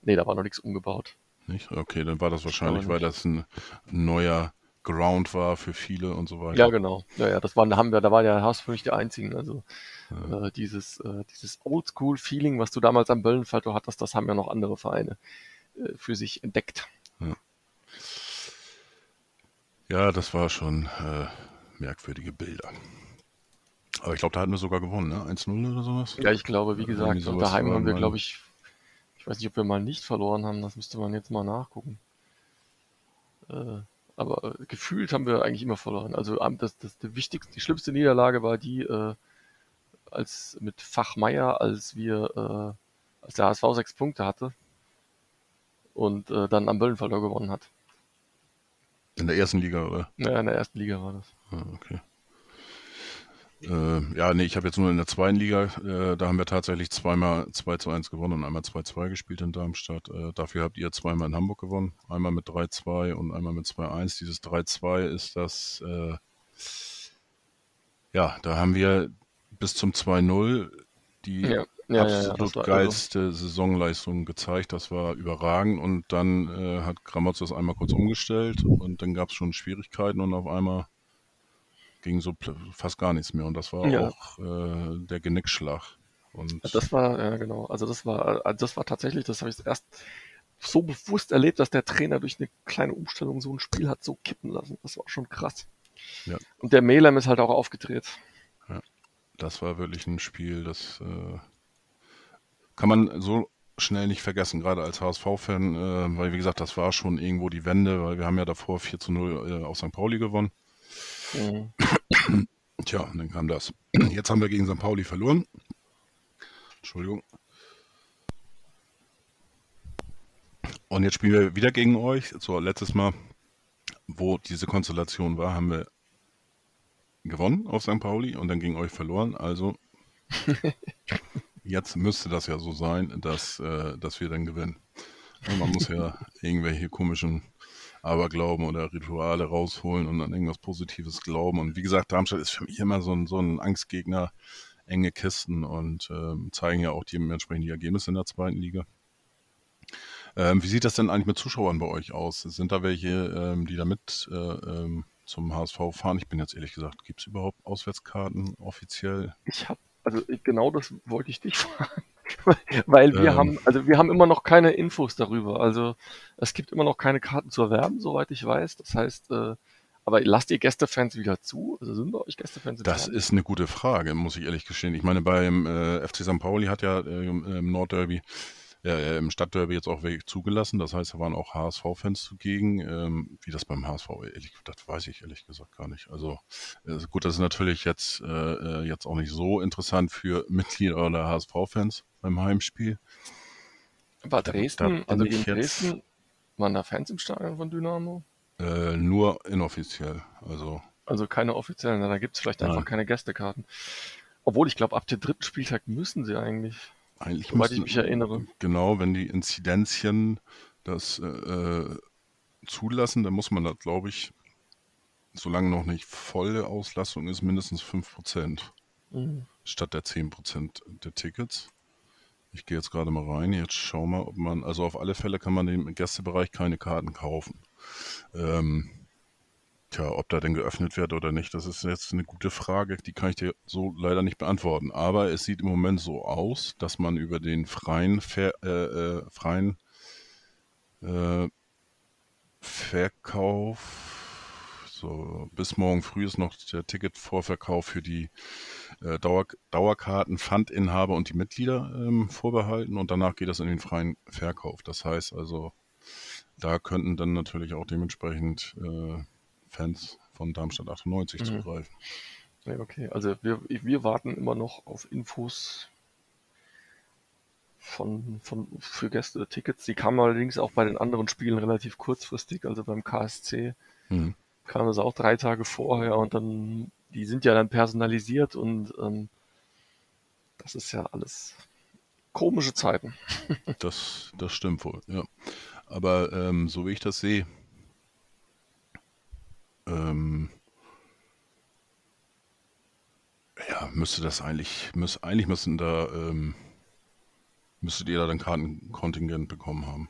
nee, da war noch nichts umgebaut. Nicht? Okay, dann war das wahrscheinlich, weil das ein neuer Ground war für viele und so weiter. Ja, genau. Ja, ja, das waren, haben wir, da war der HSV nicht die einzigen. Also ja. äh, dieses, äh, dieses Oldschool-Feeling, was du damals am Böllenfalter hattest, das haben ja noch andere Vereine äh, für sich entdeckt. Ja. ja das war schon äh, merkwürdige Bilder. Aber ich glaube, da hatten wir sogar gewonnen, ne? 1-0 oder sowas? Ja, ich glaube, wie gesagt, daheim haben wir, glaube ich, ich weiß nicht, ob wir mal nicht verloren haben, das müsste man jetzt mal nachgucken. Äh, aber äh, gefühlt haben wir eigentlich immer verloren. Also das, das, die wichtigste, die schlimmste Niederlage war die, äh, als mit Fachmeier, als wir, äh, als der HSV sechs Punkte hatte und äh, dann am Böllenfelder gewonnen hat. In der ersten Liga, oder? Ja, in der ersten Liga war das. Ah, okay. Äh, ja, nee, ich habe jetzt nur in der zweiten Liga, äh, da haben wir tatsächlich zweimal 2 zu 1 gewonnen und einmal 2-2 gespielt in Darmstadt. Äh, dafür habt ihr zweimal in Hamburg gewonnen. Einmal mit 3-2 und einmal mit 2-1. Dieses 3-2 ist das, äh, ja, da haben wir bis zum 2-0 die ja. Ja, absolut ja, geilste also. Saisonleistung gezeigt. Das war überragend. Und dann äh, hat Gramotz das einmal kurz umgestellt und dann gab es schon Schwierigkeiten und auf einmal ging so fast gar nichts mehr. Und das war ja. auch äh, der Genickschlag. Und das war, ja genau, also das war, also das war tatsächlich, das habe ich erst so bewusst erlebt, dass der Trainer durch eine kleine Umstellung so ein Spiel hat so kippen lassen. Das war schon krass. Ja. Und der Melem ist halt auch aufgedreht. Ja, das war wirklich ein Spiel, das äh, kann man so schnell nicht vergessen, gerade als HSV-Fan, äh, weil wie gesagt, das war schon irgendwo die Wende, weil wir haben ja davor 4 zu 0 äh, auf St. Pauli gewonnen. Mhm. Tja, und dann kam das. Jetzt haben wir gegen St. Pauli verloren. Entschuldigung. Und jetzt spielen wir wieder gegen euch. So, letztes Mal, wo diese Konstellation war, haben wir gewonnen auf St. Pauli und dann gegen euch verloren. Also, jetzt müsste das ja so sein, dass, äh, dass wir dann gewinnen. Und man muss ja irgendwelche komischen Aberglauben oder Rituale rausholen und an irgendwas Positives glauben. Und wie gesagt, Darmstadt ist für mich immer so ein, so ein Angstgegner, enge Kisten und ähm, zeigen ja auch dementsprechend die Ergebnisse in der zweiten Liga. Ähm, wie sieht das denn eigentlich mit Zuschauern bei euch aus? Sind da welche, ähm, die da mit äh, ähm, zum HSV fahren? Ich bin jetzt ehrlich gesagt, gibt es überhaupt Auswärtskarten offiziell? Ich habe, also genau das wollte ich dich fragen. Weil wir ähm. haben, also wir haben immer noch keine Infos darüber. Also es gibt immer noch keine Karten zu erwerben, soweit ich weiß. Das heißt, äh, aber lasst ihr Gästefans wieder zu? Also sind bei euch Gästefans? Das Fan? ist eine gute Frage, muss ich ehrlich gestehen. Ich meine, beim äh, FC St. Pauli hat ja äh, im Nordderby ja, im Stadtderby jetzt auch wirklich zugelassen. Das heißt, da waren auch HSV-Fans zugegen. Ähm, wie das beim HSV, ehrlich, das weiß ich ehrlich gesagt gar nicht. Also äh, gut, das ist natürlich jetzt, äh, äh jetzt auch nicht so interessant für Mitglieder oder HSV-Fans beim Heimspiel. War Dresden, da, also in Dresden, waren da Fans im Stadion von Dynamo? Äh, nur inoffiziell, also. Also keine offiziellen, da gibt es vielleicht Nein. einfach keine Gästekarten. Obwohl, ich glaube, ab dem dritten Spieltag müssen sie eigentlich. Eigentlich Soweit ich mich erinnere. Genau, wenn die Inzidenzien das äh, äh, zulassen, dann muss man das, glaube ich, solange noch nicht volle Auslastung ist, mindestens 5% mhm. statt der 10% der Tickets. Ich gehe jetzt gerade mal rein. Jetzt schau mal, ob man, also auf alle Fälle kann man im Gästebereich keine Karten kaufen. Ähm, tja, ob da denn geöffnet wird oder nicht, das ist jetzt eine gute Frage. Die kann ich dir so leider nicht beantworten. Aber es sieht im Moment so aus, dass man über den freien, Ver, äh, äh, freien äh, Verkauf so, bis morgen früh ist noch der Ticketvorverkauf für die äh, Dauer, Dauerkarten, Pfandinhaber und die Mitglieder ähm, vorbehalten und danach geht das in den freien Verkauf. Das heißt also, da könnten dann natürlich auch dementsprechend äh, Fans von Darmstadt 98 mhm. zugreifen. Ja, okay, also wir, wir warten immer noch auf Infos von, von, für Gäste Tickets. Die kamen allerdings auch bei den anderen Spielen relativ kurzfristig, also beim KSC. Mhm kam das auch drei Tage vorher und dann, die sind ja dann personalisiert und ähm, das ist ja alles komische Zeiten. das, das stimmt wohl, ja. Aber ähm, so wie ich das sehe, ähm, ja, müsste das eigentlich, müsste, eigentlich müssen da, ähm, müsstet ihr da dann Kartenkontingent bekommen haben.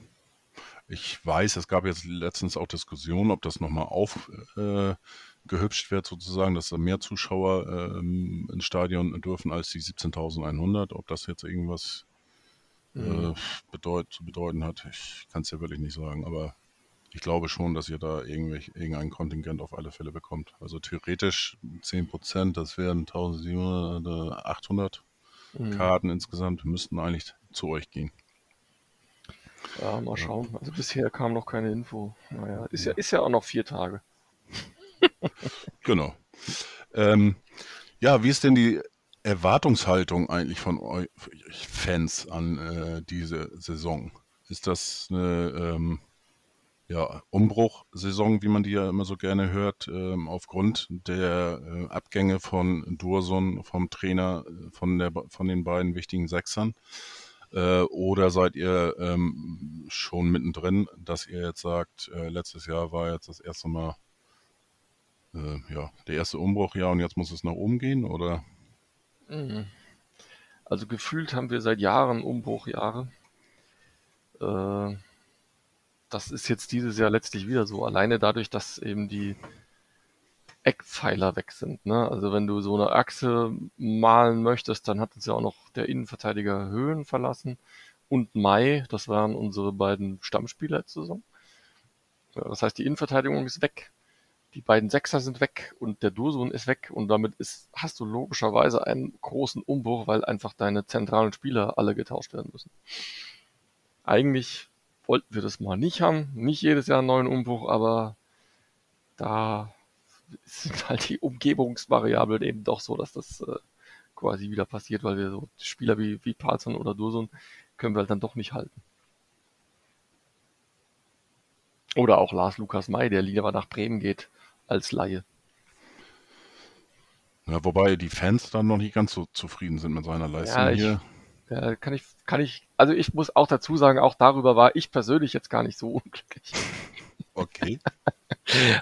Ich weiß, es gab jetzt letztens auch Diskussionen, ob das nochmal aufgehübscht äh, wird, sozusagen, dass da mehr Zuschauer ähm, ins Stadion dürfen als die 17.100. Ob das jetzt irgendwas mhm. äh, bedeut, zu bedeuten hat, ich kann es ja wirklich nicht sagen. Aber ich glaube schon, dass ihr da irgendein Kontingent auf alle Fälle bekommt. Also theoretisch 10 Prozent, das wären 1700, 800 mhm. Karten insgesamt, müssten eigentlich zu euch gehen. Ja, mal schauen. Also bisher kam noch keine Info. Naja, ist ja, ist ja auch noch vier Tage. genau. Ähm, ja, wie ist denn die Erwartungshaltung eigentlich von euch Fans an äh, diese Saison? Ist das eine ähm, ja, Umbruchsaison, wie man die ja immer so gerne hört, ähm, aufgrund der äh, Abgänge von Durson, vom Trainer, äh, von, der, von den beiden wichtigen Sechsern? Äh, oder seid ihr ähm, schon mittendrin, dass ihr jetzt sagt, äh, letztes Jahr war jetzt das erste Mal äh, ja, der erste Umbruch, ja, und jetzt muss es nach oben gehen, oder? Mhm. Also gefühlt haben wir seit Jahren Umbruchjahre. Äh, das ist jetzt dieses Jahr letztlich wieder so. Alleine dadurch, dass eben die Eckpfeiler weg sind. Ne? Also wenn du so eine Achse malen möchtest, dann hat uns ja auch noch der Innenverteidiger Höhen verlassen und Mai, das waren unsere beiden Stammspieler. Ja, das heißt, die Innenverteidigung ist weg, die beiden Sechser sind weg und der Dursun ist weg und damit ist, hast du logischerweise einen großen Umbruch, weil einfach deine zentralen Spieler alle getauscht werden müssen. Eigentlich wollten wir das mal nicht haben, nicht jedes Jahr einen neuen Umbruch, aber da sind halt die Umgebungsvariablen eben doch so, dass das äh, quasi wieder passiert, weil wir so Spieler wie, wie Palsson oder Dursun können wir halt dann doch nicht halten. Oder auch Lars Lukas May, der lieber nach Bremen geht als Laie. Ja, wobei die Fans dann noch nicht ganz so zufrieden sind mit seiner Leistung ja, ich, hier. Ja, kann ich, kann ich, also ich muss auch dazu sagen, auch darüber war ich persönlich jetzt gar nicht so unglücklich. Okay.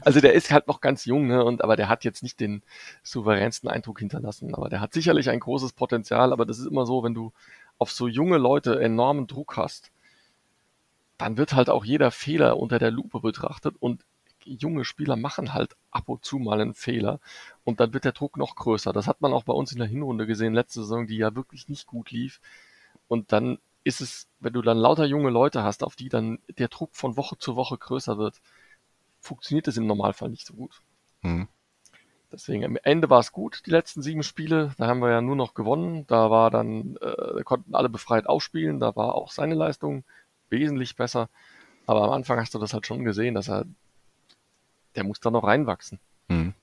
Also der ist halt noch ganz jung, ne? Und aber der hat jetzt nicht den souveränsten Eindruck hinterlassen. Aber der hat sicherlich ein großes Potenzial. Aber das ist immer so, wenn du auf so junge Leute enormen Druck hast, dann wird halt auch jeder Fehler unter der Lupe betrachtet und junge Spieler machen halt ab und zu mal einen Fehler und dann wird der Druck noch größer. Das hat man auch bei uns in der Hinrunde gesehen, letzte Saison, die ja wirklich nicht gut lief. Und dann ist es, wenn du dann lauter junge Leute hast, auf die dann der Druck von Woche zu Woche größer wird, funktioniert es im Normalfall nicht so gut. Mhm. Deswegen am Ende war es gut, die letzten sieben Spiele. Da haben wir ja nur noch gewonnen. Da war dann, äh, konnten alle befreit aufspielen. Da war auch seine Leistung wesentlich besser. Aber am Anfang hast du das halt schon gesehen, dass er, der muss da noch reinwachsen. Mhm.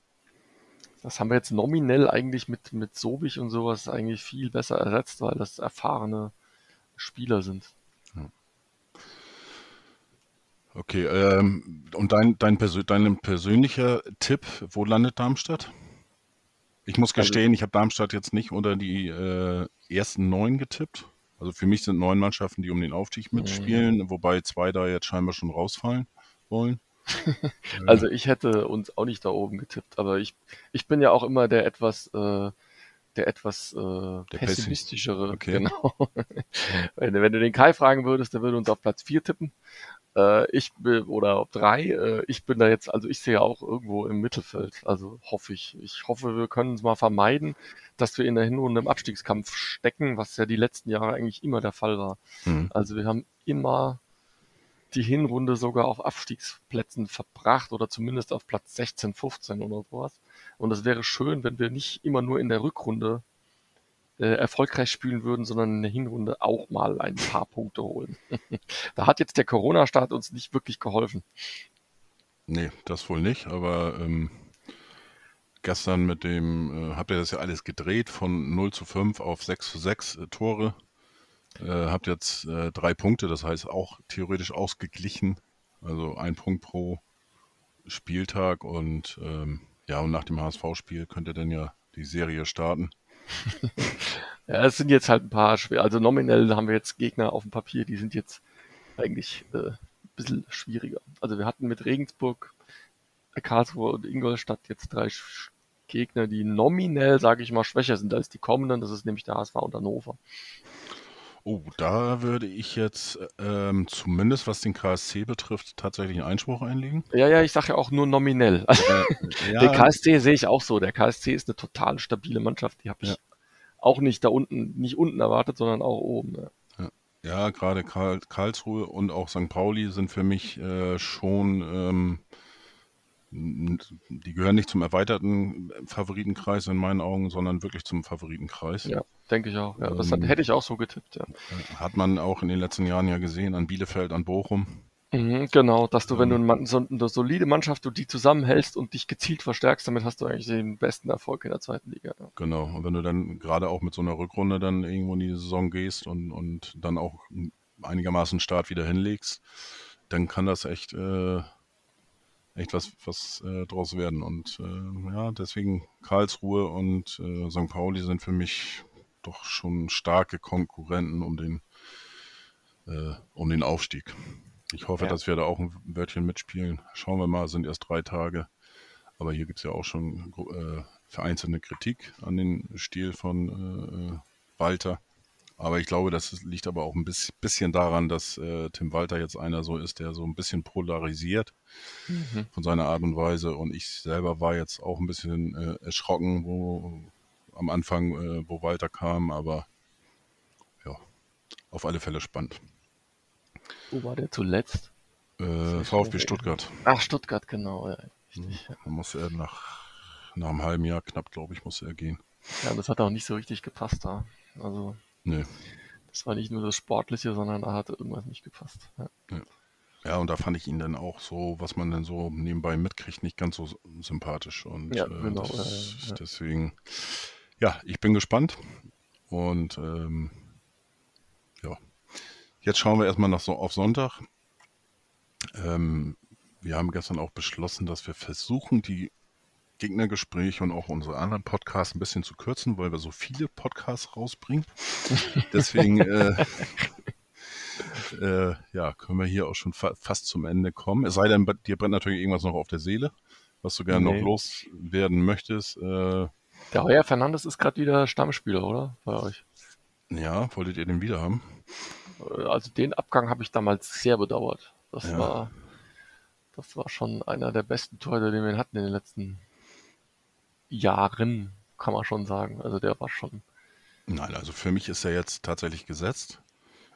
Das haben wir jetzt nominell eigentlich mit, mit Sobich und sowas eigentlich viel besser ersetzt, weil das erfahrene Spieler sind. Okay, ähm, und dein, dein, Persö dein persönlicher Tipp, wo landet Darmstadt? Ich muss also gestehen, ich habe Darmstadt jetzt nicht unter die äh, ersten neun getippt. Also für mich sind neun Mannschaften, die um den Aufstieg mitspielen, mhm. wobei zwei da jetzt scheinbar schon rausfallen wollen. Also ich hätte uns auch nicht da oben getippt, aber ich, ich bin ja auch immer der etwas, äh, der etwas äh, pessimistischere. Okay. Genau. wenn, wenn, du den Kai fragen würdest, der würde uns auf Platz 4 tippen. Äh, ich bin, oder auf 3. Äh, ich bin da jetzt, also ich sehe auch irgendwo im Mittelfeld. Also hoffe ich. Ich hoffe, wir können es mal vermeiden, dass wir in der Hinrunde im Abstiegskampf stecken, was ja die letzten Jahre eigentlich immer der Fall war. Mhm. Also wir haben immer die Hinrunde sogar auf Abstiegsplätzen verbracht oder zumindest auf Platz 16, 15 oder sowas. Und es wäre schön, wenn wir nicht immer nur in der Rückrunde äh, erfolgreich spielen würden, sondern in der Hinrunde auch mal ein paar Punkte holen. da hat jetzt der Corona-Start uns nicht wirklich geholfen. Nee, das wohl nicht, aber ähm, gestern mit dem, äh, habt ihr das ja alles gedreht von 0 zu 5 auf 6 zu 6 äh, Tore. Äh, habt jetzt äh, drei Punkte, das heißt auch theoretisch ausgeglichen. Also ein Punkt pro Spieltag und ähm, ja, und nach dem HSV-Spiel könnt ihr dann ja die Serie starten. ja, es sind jetzt halt ein paar schwer. Also nominell haben wir jetzt Gegner auf dem Papier, die sind jetzt eigentlich äh, ein bisschen schwieriger. Also wir hatten mit Regensburg, Karlsruhe und Ingolstadt jetzt drei Gegner, die nominell, sage ich mal, schwächer sind als die kommenden. Das ist nämlich der HSV und Hannover. Oh, da würde ich jetzt ähm, zumindest was den KSC betrifft tatsächlich einen Einspruch einlegen. Ja, ja, ich sage ja auch nur nominell. Also, äh, ja. Den KSC sehe ich auch so. Der KSC ist eine total stabile Mannschaft. Die habe ich ja. auch nicht da unten, nicht unten erwartet, sondern auch oben. Ja, ja gerade Karl, Karlsruhe und auch St. Pauli sind für mich äh, schon ähm, die gehören nicht zum erweiterten Favoritenkreis in meinen Augen, sondern wirklich zum Favoritenkreis. Ja, denke ich auch. Ja, das ähm, hätte ich auch so getippt. Ja. Hat man auch in den letzten Jahren ja gesehen, an Bielefeld, an Bochum. Mhm, genau, dass du, wenn du eine, so eine solide Mannschaft, du die zusammenhältst und dich gezielt verstärkst, damit hast du eigentlich den besten Erfolg in der zweiten Liga. Ja. Genau, und wenn du dann gerade auch mit so einer Rückrunde dann irgendwo in die Saison gehst und, und dann auch einigermaßen Start wieder hinlegst, dann kann das echt äh, echt was, was äh, draus werden. Und äh, ja, deswegen Karlsruhe und äh, St. Pauli sind für mich doch schon starke Konkurrenten um den, äh, um den Aufstieg. Ich hoffe, ja. dass wir da auch ein Wörtchen mitspielen. Schauen wir mal, sind erst drei Tage. Aber hier gibt es ja auch schon äh, vereinzelte Kritik an den Stil von äh, Walter. Aber ich glaube, das liegt aber auch ein bisschen daran, dass äh, Tim Walter jetzt einer so ist, der so ein bisschen polarisiert mhm. von seiner Art und Weise. Und ich selber war jetzt auch ein bisschen äh, erschrocken, wo am Anfang, äh, wo Walter kam, aber ja, auf alle Fälle spannend. Wo war der zuletzt? Äh, VfB Stuttgart. Ach, Stuttgart, genau. Ja, richtig, ja. Da muss er nach, nach einem halben Jahr knapp, glaube ich, muss er gehen. Ja, das hat auch nicht so richtig gepasst da. Also Nee. Das war nicht nur das Sportliche, sondern da hatte irgendwas nicht gepasst. Ja. ja. ja. und da fand ich ihn dann auch so, was man dann so nebenbei mitkriegt, nicht ganz so sympathisch. Und ja, äh, genau. Das, deswegen, ja, ich bin gespannt. Und ähm, ja, jetzt schauen wir erstmal noch so auf Sonntag. Ähm, wir haben gestern auch beschlossen, dass wir versuchen, die Gegnergespräche und auch unsere anderen Podcasts ein bisschen zu kürzen, weil wir so viele Podcasts rausbringen. Deswegen äh, äh, ja, können wir hier auch schon fa fast zum Ende kommen. Es sei denn, dir brennt natürlich irgendwas noch auf der Seele, was du gerne nee. noch loswerden möchtest. Äh, der Heuer Fernandes ist gerade wieder Stammspieler, oder? Bei euch. Ja, wolltet ihr den wieder haben? Äh, also den Abgang habe ich damals sehr bedauert. Das ja. war das war schon einer der besten Tore, den wir hatten in den letzten Jahren, kann man schon sagen. Also der war schon. Nein, also für mich ist er jetzt tatsächlich gesetzt.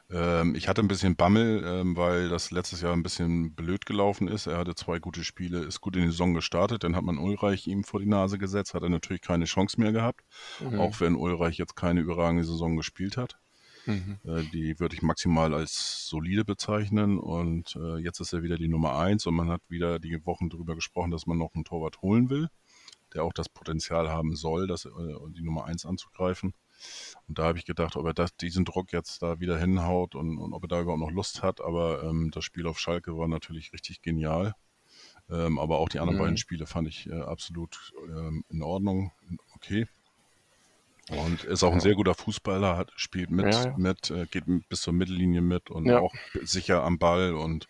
Ähm, ich hatte ein bisschen Bammel, ähm, weil das letztes Jahr ein bisschen blöd gelaufen ist. Er hatte zwei gute Spiele, ist gut in die Saison gestartet. Dann hat man Ulreich ihm vor die Nase gesetzt, hat er natürlich keine Chance mehr gehabt. Mhm. Auch wenn Ulreich jetzt keine überragende Saison gespielt hat. Mhm. Äh, die würde ich maximal als solide bezeichnen. Und äh, jetzt ist er wieder die Nummer eins und man hat wieder die Wochen darüber gesprochen, dass man noch einen Torwart holen will der auch das Potenzial haben soll, das, äh, die Nummer 1 anzugreifen. Und da habe ich gedacht, ob er das, diesen Druck jetzt da wieder hinhaut und, und ob er da überhaupt noch Lust hat. Aber ähm, das Spiel auf Schalke war natürlich richtig genial. Ähm, aber auch die anderen mhm. beiden Spiele fand ich äh, absolut ähm, in Ordnung, okay. Und ist auch ein sehr guter Fußballer, hat, spielt mit, ja, ja. mit äh, geht bis zur Mittellinie mit und ja. auch sicher am Ball und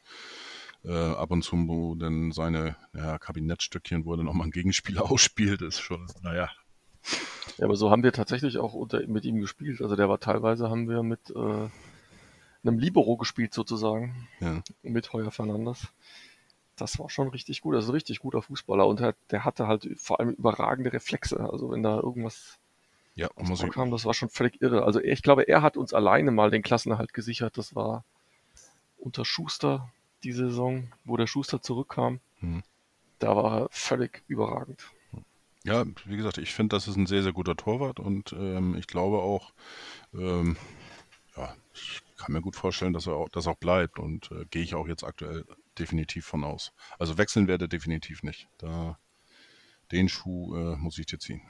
äh, ab und zu, wo dann seine ja, Kabinettstückchen, wo er nochmal einen Gegenspieler ausspielt, ist schon, naja. Ja, aber so haben wir tatsächlich auch unter, mit ihm gespielt. Also der war teilweise, haben wir mit äh, einem Libero gespielt sozusagen, ja. mit Heuer Fernandes. Das war schon richtig gut. Also ein richtig guter Fußballer und der, der hatte halt vor allem überragende Reflexe. Also wenn da irgendwas ja, muss ich... kam, das war schon völlig irre. Also ich glaube, er hat uns alleine mal den Klassenerhalt gesichert. Das war unter Schuster die Saison, wo der Schuster zurückkam. Hm. Da war er völlig überragend. Ja, wie gesagt, ich finde, das ist ein sehr, sehr guter Torwart und ähm, ich glaube auch, ähm, ja, ich kann mir gut vorstellen, dass er auch, das auch bleibt und äh, gehe ich auch jetzt aktuell definitiv von aus. Also wechseln werde definitiv nicht. Da, den Schuh äh, muss ich dir ziehen.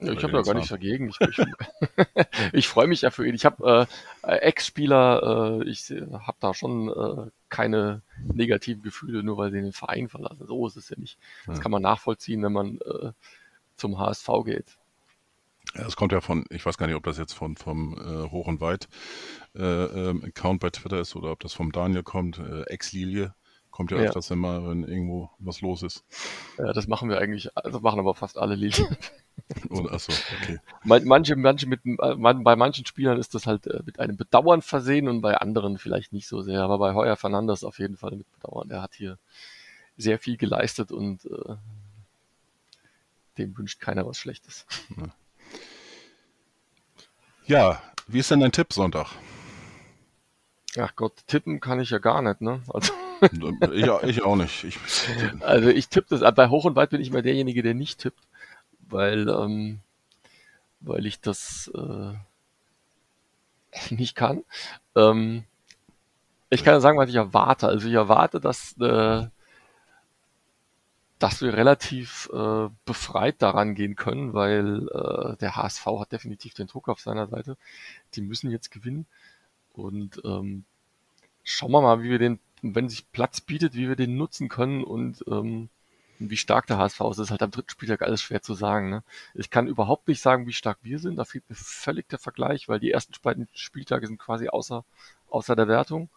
Ja, ich habe da gar nichts dagegen. Ich, ich, ich freue mich ja für ihn. Ich habe äh, Ex-Spieler, äh, ich habe da schon äh, keine negativen Gefühle, nur weil sie den Verein verlassen. So ist es ja nicht. Das kann man nachvollziehen, wenn man äh, zum HSV geht. Ja, es kommt ja von, ich weiß gar nicht, ob das jetzt von vom äh, Hoch und Weit äh, ähm, Account bei Twitter ist oder ob das vom Daniel kommt, äh, Ex-Lilie. Kommt ja, ja öfters immer, wenn irgendwo was los ist. Ja, das machen wir eigentlich, also machen aber fast alle Lilien. Oh, achso, okay. Manche, manche mit, bei manchen Spielern ist das halt äh, mit einem Bedauern versehen und bei anderen vielleicht nicht so sehr. Aber bei Heuer Fernandes auf jeden Fall mit Bedauern. Er hat hier sehr viel geleistet und äh, dem wünscht keiner was Schlechtes. Ja, wie ist denn dein Tipp Sonntag? Ach Gott, tippen kann ich ja gar nicht, ne? Also ich, ich, auch nicht. Ich, also ich tippe das, bei Hoch und Weit bin ich immer derjenige, der nicht tippt weil, ähm, weil ich das äh, nicht kann. Ähm, ich kann ja sagen, was ich erwarte. Also ich erwarte, dass, äh, dass wir relativ äh, befreit daran gehen können, weil äh, der HSV hat definitiv den Druck auf seiner Seite. Die müssen jetzt gewinnen. Und ähm, schauen wir mal, wie wir den, wenn sich Platz bietet, wie wir den nutzen können und ähm, wie stark der HSV ist, ist halt am dritten Spieltag alles schwer zu sagen. Ne? Ich kann überhaupt nicht sagen, wie stark wir sind. Da fehlt mir völlig der Vergleich, weil die ersten beiden Spieltage sind quasi außer, außer der Wertung.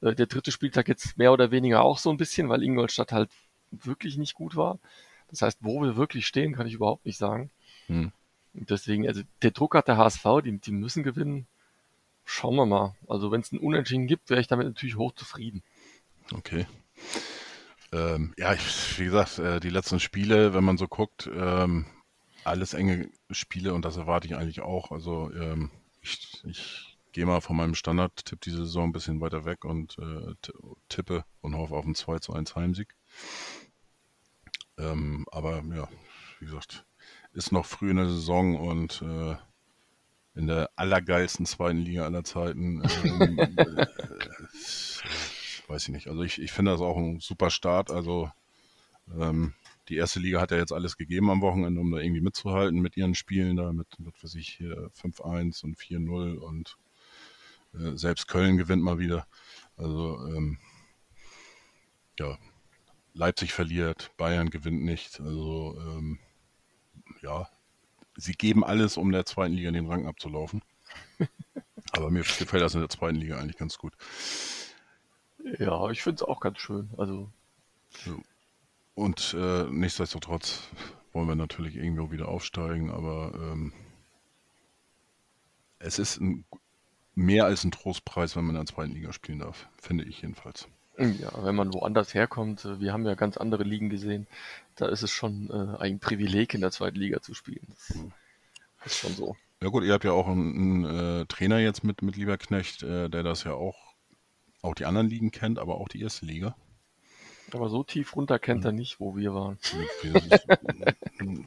Äh, der dritte Spieltag jetzt mehr oder weniger auch so ein bisschen, weil Ingolstadt halt wirklich nicht gut war. Das heißt, wo wir wirklich stehen, kann ich überhaupt nicht sagen. Hm. Und deswegen, also der Druck hat der HSV, die, die müssen gewinnen. Schauen wir mal. Also wenn es einen Unentschieden gibt, wäre ich damit natürlich hochzufrieden. Okay. Ähm, ja, ich, wie gesagt, äh, die letzten Spiele, wenn man so guckt, ähm, alles enge Spiele und das erwarte ich eigentlich auch. Also ähm, ich, ich gehe mal von meinem Standard-Tipp diese Saison ein bisschen weiter weg und äh, tippe und hoffe auf einen 2 zu 1 Heimsieg. Ähm, aber ja, wie gesagt, ist noch früh in der Saison und äh, in der allergeilsten zweiten Liga aller Zeiten. Weiß ich nicht. Also ich, ich finde das auch ein super Start. Also ähm, die erste Liga hat ja jetzt alles gegeben am Wochenende, um da irgendwie mitzuhalten mit ihren Spielen da, mit, mit was ich hier 5-1 und 4-0 und äh, selbst Köln gewinnt mal wieder. Also ähm, ja, Leipzig verliert, Bayern gewinnt nicht. Also ähm, ja, sie geben alles, um der zweiten Liga den Rang abzulaufen. Aber mir gefällt das in der zweiten Liga eigentlich ganz gut. Ja, ich finde es auch ganz schön. Also. Und äh, nichtsdestotrotz wollen wir natürlich irgendwo wieder aufsteigen, aber ähm, es ist ein, mehr als ein Trostpreis, wenn man in der zweiten Liga spielen darf, finde ich jedenfalls. Ja, wenn man woanders herkommt, äh, wir haben ja ganz andere Ligen gesehen, da ist es schon äh, ein Privileg, in der zweiten Liga zu spielen. Das mhm. ist schon so. Ja gut, ihr habt ja auch einen, einen äh, Trainer jetzt mit, mit Lieberknecht, äh, der das ja auch auch die anderen Ligen kennt, aber auch die erste Liga. Aber so tief runter kennt er nicht, wo wir waren.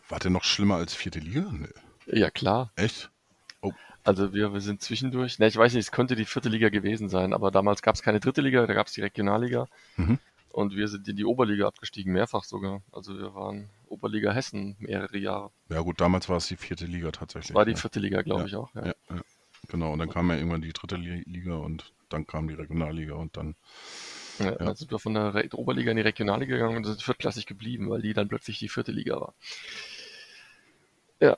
War der noch schlimmer als vierte Liga? Nee. Ja, klar. Echt? Oh. Also wir, wir sind zwischendurch, ne, ich weiß nicht, es könnte die vierte Liga gewesen sein, aber damals gab es keine dritte Liga, da gab es die Regionalliga. Mhm. Und wir sind in die Oberliga abgestiegen, mehrfach sogar. Also wir waren Oberliga Hessen mehrere Jahre. Ja gut, damals war es die vierte Liga tatsächlich. War die vierte Liga, glaube ja. ich auch. Ja. Ja, Genau, und dann kam ja irgendwann die dritte Liga und dann kam die Regionalliga und dann. Ja, ja. Dann sind wir von der Re Oberliga in die Regionalliga gegangen und sind viertklassig geblieben, weil die dann plötzlich die vierte Liga war. Ja.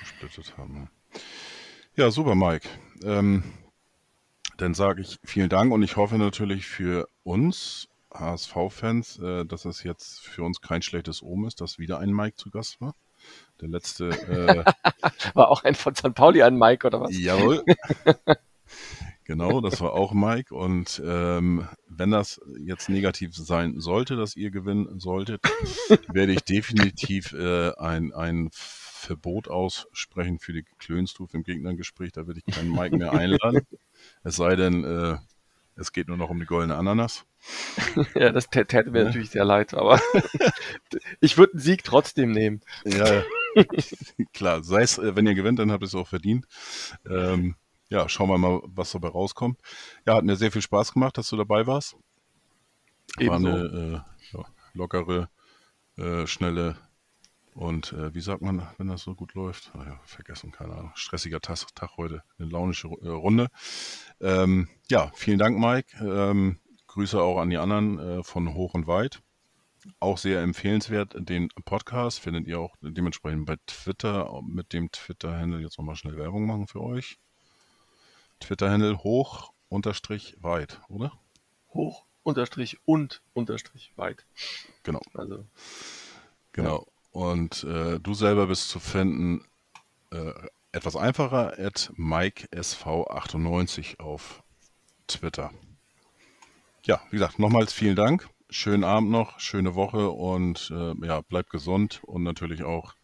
Gesplittet haben. Ja, super, Mike. Ähm, dann sage ich vielen Dank und ich hoffe natürlich für uns HSV-Fans, äh, dass es jetzt für uns kein schlechtes Omen ist, dass wieder ein Mike zu Gast war. Der letzte. Äh, war auch ein von St. Pauli ein Mike oder was? Jawohl. genau, das war auch Mike. Und ähm, wenn das jetzt negativ sein sollte, dass ihr gewinnen solltet, werde ich definitiv äh, ein, ein Verbot aussprechen für die Klönstuf im Gegnergespräch. Da würde ich keinen Mike mehr einladen. es sei denn, äh, es geht nur noch um die goldene Ananas. ja, das täte mir ja. natürlich sehr leid, aber ich würde einen Sieg trotzdem nehmen. Ja, klar. Sei es, äh, wenn ihr gewinnt, dann habt ihr es auch verdient. Ähm, ja, schauen wir mal, was dabei rauskommt. Ja, hat mir sehr viel Spaß gemacht, dass du dabei warst. War Ebenso. eine äh, ja, lockere, äh, schnelle und äh, wie sagt man, wenn das so gut läuft? Naja, ah vergessen, keine Ahnung. Stressiger Tag, Tag heute, eine launische äh, Runde. Ähm, ja, vielen Dank, Mike. Ähm, Grüße auch an die anderen äh, von Hoch und Weit. Auch sehr empfehlenswert. Den Podcast findet ihr auch dementsprechend bei Twitter mit dem Twitter-Handle. Jetzt nochmal schnell Werbung machen für euch. Twitter-Handle hoch unterstrich weit, oder? Hoch unterstrich und unterstrich weit. Genau. Also. Genau. Und äh, du selber bist zu finden äh, etwas einfacher at MikeSV98 auf Twitter. Ja, wie gesagt, nochmals vielen Dank. Schönen Abend noch, schöne Woche und äh, ja, bleibt gesund und natürlich auch,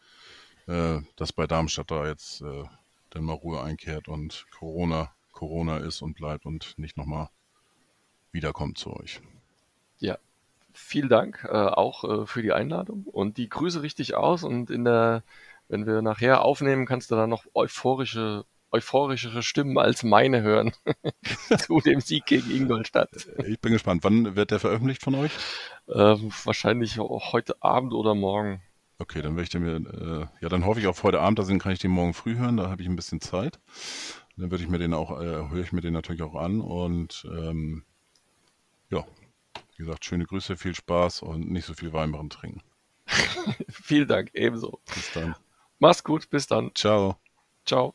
äh, dass bei Darmstadt da jetzt äh, dann mal Ruhe einkehrt und Corona Corona ist und bleibt und nicht nochmal wiederkommt zu euch. Ja, vielen Dank äh, auch äh, für die Einladung und die Grüße richtig aus und in der, wenn wir nachher aufnehmen, kannst du dann noch euphorische euphorischere Stimmen als meine hören zu dem Sieg gegen Ingolstadt. Ich bin gespannt. Wann wird der veröffentlicht von euch? Ähm, wahrscheinlich heute Abend oder morgen. Okay, dann möchte mir, äh, ja, dann hoffe ich auf heute Abend, dann kann ich den morgen früh hören, da habe ich ein bisschen Zeit. Dann würde ich mir den auch, äh, höre ich mir den natürlich auch an und ähm, ja, wie gesagt, schöne Grüße, viel Spaß und nicht so viel Weinbaren trinken. Vielen Dank, ebenso. Bis dann. Mach's gut, bis dann. Ciao. Ciao.